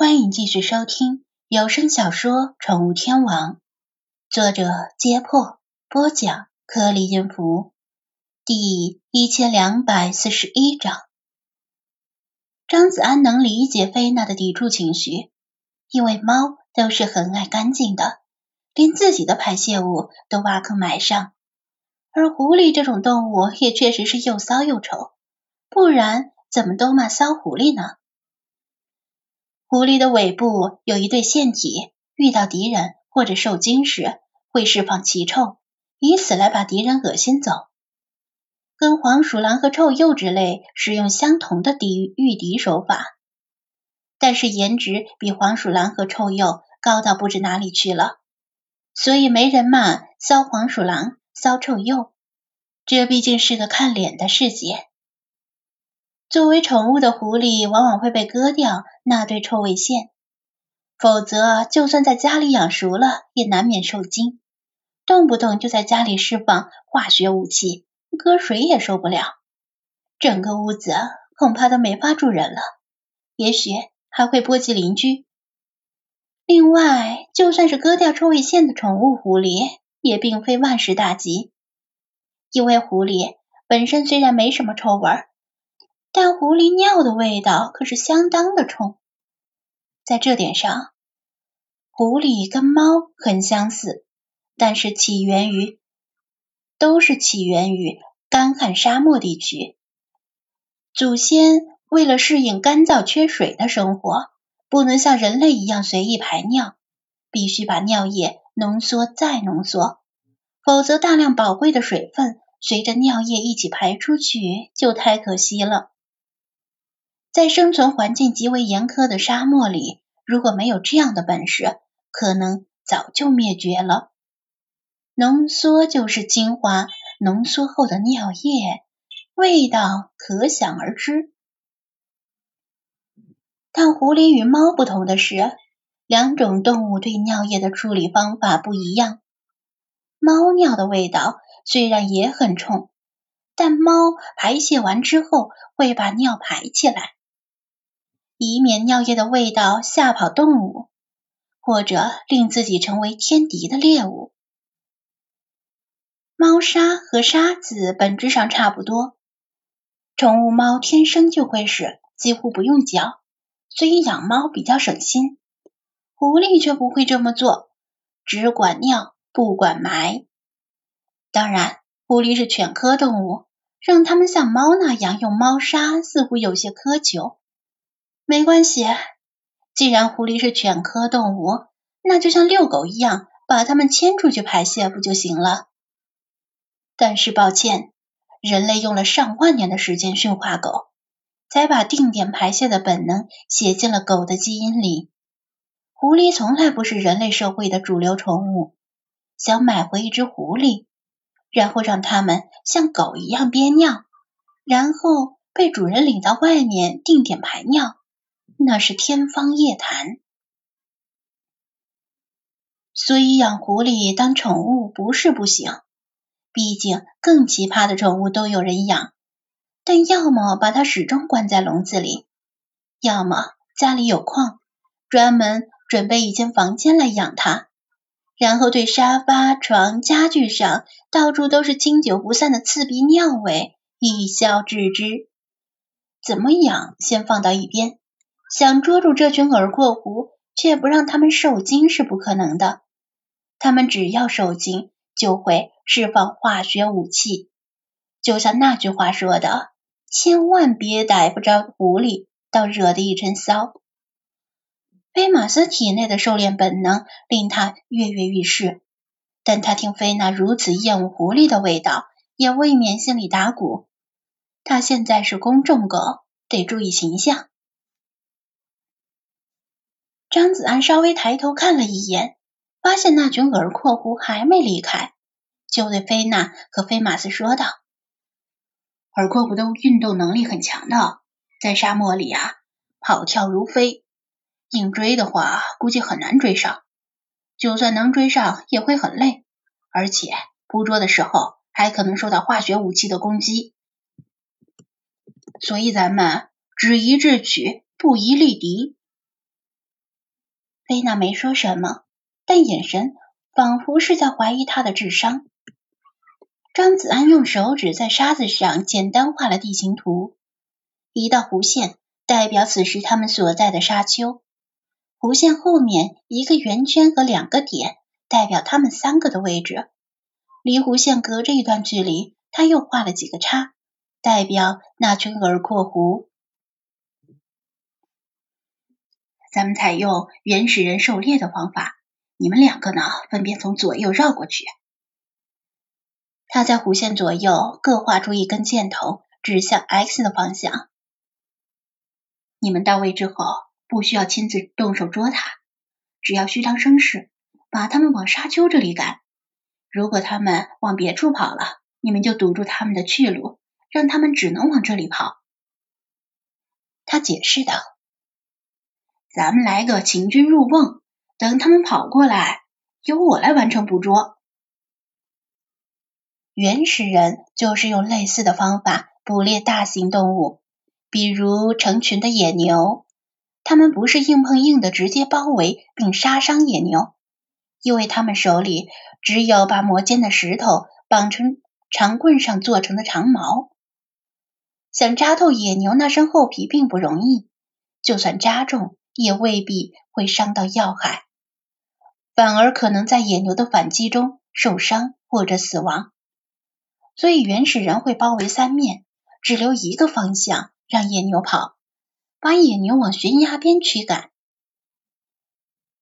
欢迎继续收听有声小说《宠物天王》，作者：揭破，播讲：颗粒音符，第一千两百四十一章。张子安能理解菲娜的抵触情绪，因为猫都是很爱干净的，连自己的排泄物都挖坑埋上，而狐狸这种动物也确实是又骚又丑，不然怎么都骂骚狐狸呢？狐狸的尾部有一对腺体，遇到敌人或者受惊时会释放奇臭，以此来把敌人恶心走。跟黄鼠狼和臭鼬之类使用相同的敌御敌手法，但是颜值比黄鼠狼和臭鼬高到不知哪里去了，所以没人骂骚黄鼠狼、骚臭鼬。这毕竟是个看脸的世界。作为宠物的狐狸，往往会被割掉那对臭味线，否则就算在家里养熟了，也难免受惊，动不动就在家里释放化学武器，搁谁也受不了，整个屋子恐怕都没法住人了，也许还会波及邻居。另外，就算是割掉臭味线的宠物狐狸，也并非万事大吉，因为狐狸本身虽然没什么臭味儿。但狐狸尿的味道可是相当的冲，在这点上，狐狸跟猫很相似，但是起源于都是起源于干旱沙漠地区。祖先为了适应干燥缺水的生活，不能像人类一样随意排尿，必须把尿液浓缩再浓缩，否则大量宝贵的水分随着尿液一起排出去，就太可惜了。在生存环境极为严苛的沙漠里，如果没有这样的本事，可能早就灭绝了。浓缩就是精华，浓缩后的尿液味道可想而知。但狐狸与猫不同的是，两种动物对尿液的处理方法不一样。猫尿的味道虽然也很冲，但猫排泄完之后会把尿排起来。以免尿液的味道吓跑动物，或者令自己成为天敌的猎物。猫砂和沙子本质上差不多，宠物猫天生就会使，几乎不用教，所以养猫比较省心。狐狸却不会这么做，只管尿不管埋。当然，狐狸是犬科动物，让它们像猫那样用猫砂似乎有些苛求。没关系，既然狐狸是犬科动物，那就像遛狗一样，把它们牵出去排泄不就行了？但是抱歉，人类用了上万年的时间驯化狗，才把定点排泄的本能写进了狗的基因里。狐狸从来不是人类社会的主流宠物，想买回一只狐狸，然后让它们像狗一样憋尿，然后被主人领到外面定点排尿。那是天方夜谭，所以养狐狸当宠物不是不行。毕竟更奇葩的宠物都有人养，但要么把它始终关在笼子里，要么家里有矿，专门准备一间房间来养它，然后对沙发、床、家具上到处都是经久不散的刺鼻尿味一笑置之。怎么养，先放到一边。想捉住这群耳廓狐，却不让他们受惊是不可能的。他们只要受惊，就会释放化学武器。就像那句话说的：“千万别逮不着狐狸，倒惹得一身骚。”菲马斯体内的狩猎本能令他跃跃欲试，但他听菲娜如此厌恶狐狸的味道，也未免心里打鼓。他现在是公众狗，得注意形象。张子安稍微抬头看了一眼，发现那群耳廓狐还没离开，就对菲娜和菲马斯说道：“耳廓狐的运动能力很强的，在沙漠里啊，跑跳如飞，硬追的话估计很难追上，就算能追上也会很累，而且捕捉的时候还可能受到化学武器的攻击，所以咱们只宜智取，不宜力敌。”菲娜没说什么，但眼神仿佛是在怀疑他的智商。张子安用手指在沙子上简单画了地形图，一道弧线代表此时他们所在的沙丘，弧线后面一个圆圈和两个点代表他们三个的位置。离弧线隔着一段距离，他又画了几个叉，代表那群耳廓狐。咱们采用原始人狩猎的方法，你们两个呢，分别从左右绕过去。他在弧线左右各画出一根箭头，指向 X 的方向。你们到位之后，不需要亲自动手捉他，只要虚张声势，把他们往沙丘这里赶。如果他们往别处跑了，你们就堵住他们的去路，让他们只能往这里跑。他解释道：“咱们来个请君入瓮，等他们跑过来，由我来完成捕捉。”原始人就是用类似的方法捕猎大型动物，比如成群的野牛。他们不是硬碰硬的直接包围并杀伤野牛，因为他们手里只有把磨尖的石头绑成长棍上做成的长矛。想扎透野牛那身厚皮并不容易，就算扎中，也未必会伤到要害，反而可能在野牛的反击中受伤或者死亡。所以原始人会包围三面，只留一个方向让野牛跑，把野牛往悬崖边驱赶。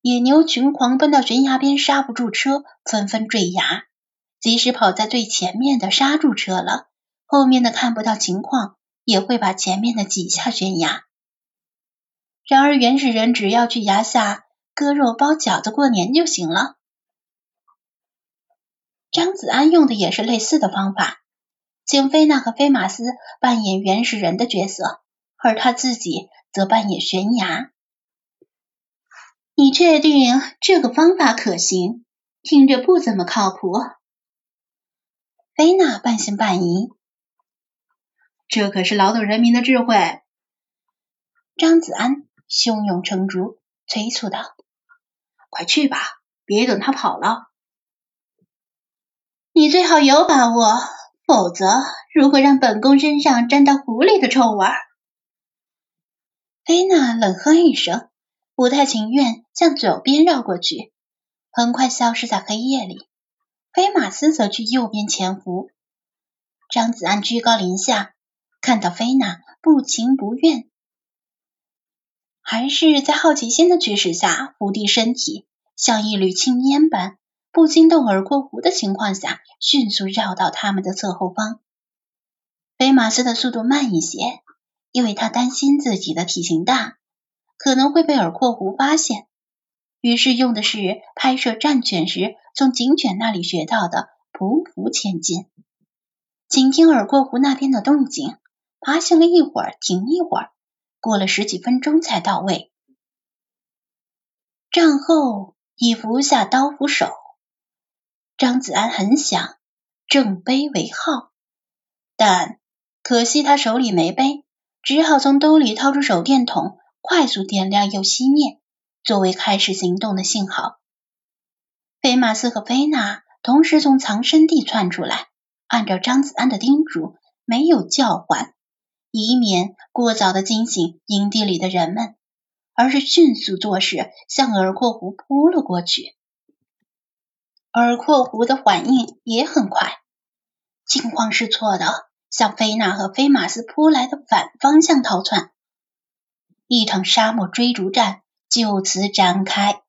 野牛群狂奔到悬崖边，刹不住车，纷纷坠崖。即使跑在最前面的刹住车了，后面的看不到情况，也会把前面的挤下悬崖。然而原始人只要去崖下割肉包饺子过年就行了。张子安用的也是类似的方法，请菲娜和菲马斯扮演原始人的角色，而他自己则扮演悬崖。你确定这个方法可行？听着不怎么靠谱。菲娜半信半疑。这可是劳动人民的智慧。张子安胸有成竹，催促道：“快去吧，别等他跑了。”你最好有把握，否则如果让本宫身上沾到狐狸的臭味儿。菲娜冷哼一声，不太情愿向左边绕过去，很快消失在黑夜里。菲马斯则去右边潜伏。张子安居高临下，看到菲娜不情不愿，还是在好奇心的驱使下伏地身体，像一缕青烟般。不惊动耳廓狐的情况下，迅速绕到他们的侧后方。菲马斯的速度慢一些，因为他担心自己的体型大，可能会被耳廓狐发现，于是用的是拍摄战犬时从警犬那里学到的匍匐前进。紧听耳廓狐那边的动静，爬行了一会儿，停一会儿，过了十几分钟才到位。战后已服下刀斧手。张子安很想正杯为号，但可惜他手里没杯，只好从兜里掏出手电筒，快速点亮又熄灭，作为开始行动的信号。菲马斯和菲娜同时从藏身地窜出来，按照张子安的叮嘱，没有叫唤，以免过早的惊醒营地里的人们，而是迅速做事，向耳廓湖扑了过去。耳廓狐的反应也很快，惊慌失措的向菲娜和菲马斯扑来的反方向逃窜，一场沙漠追逐战就此展开。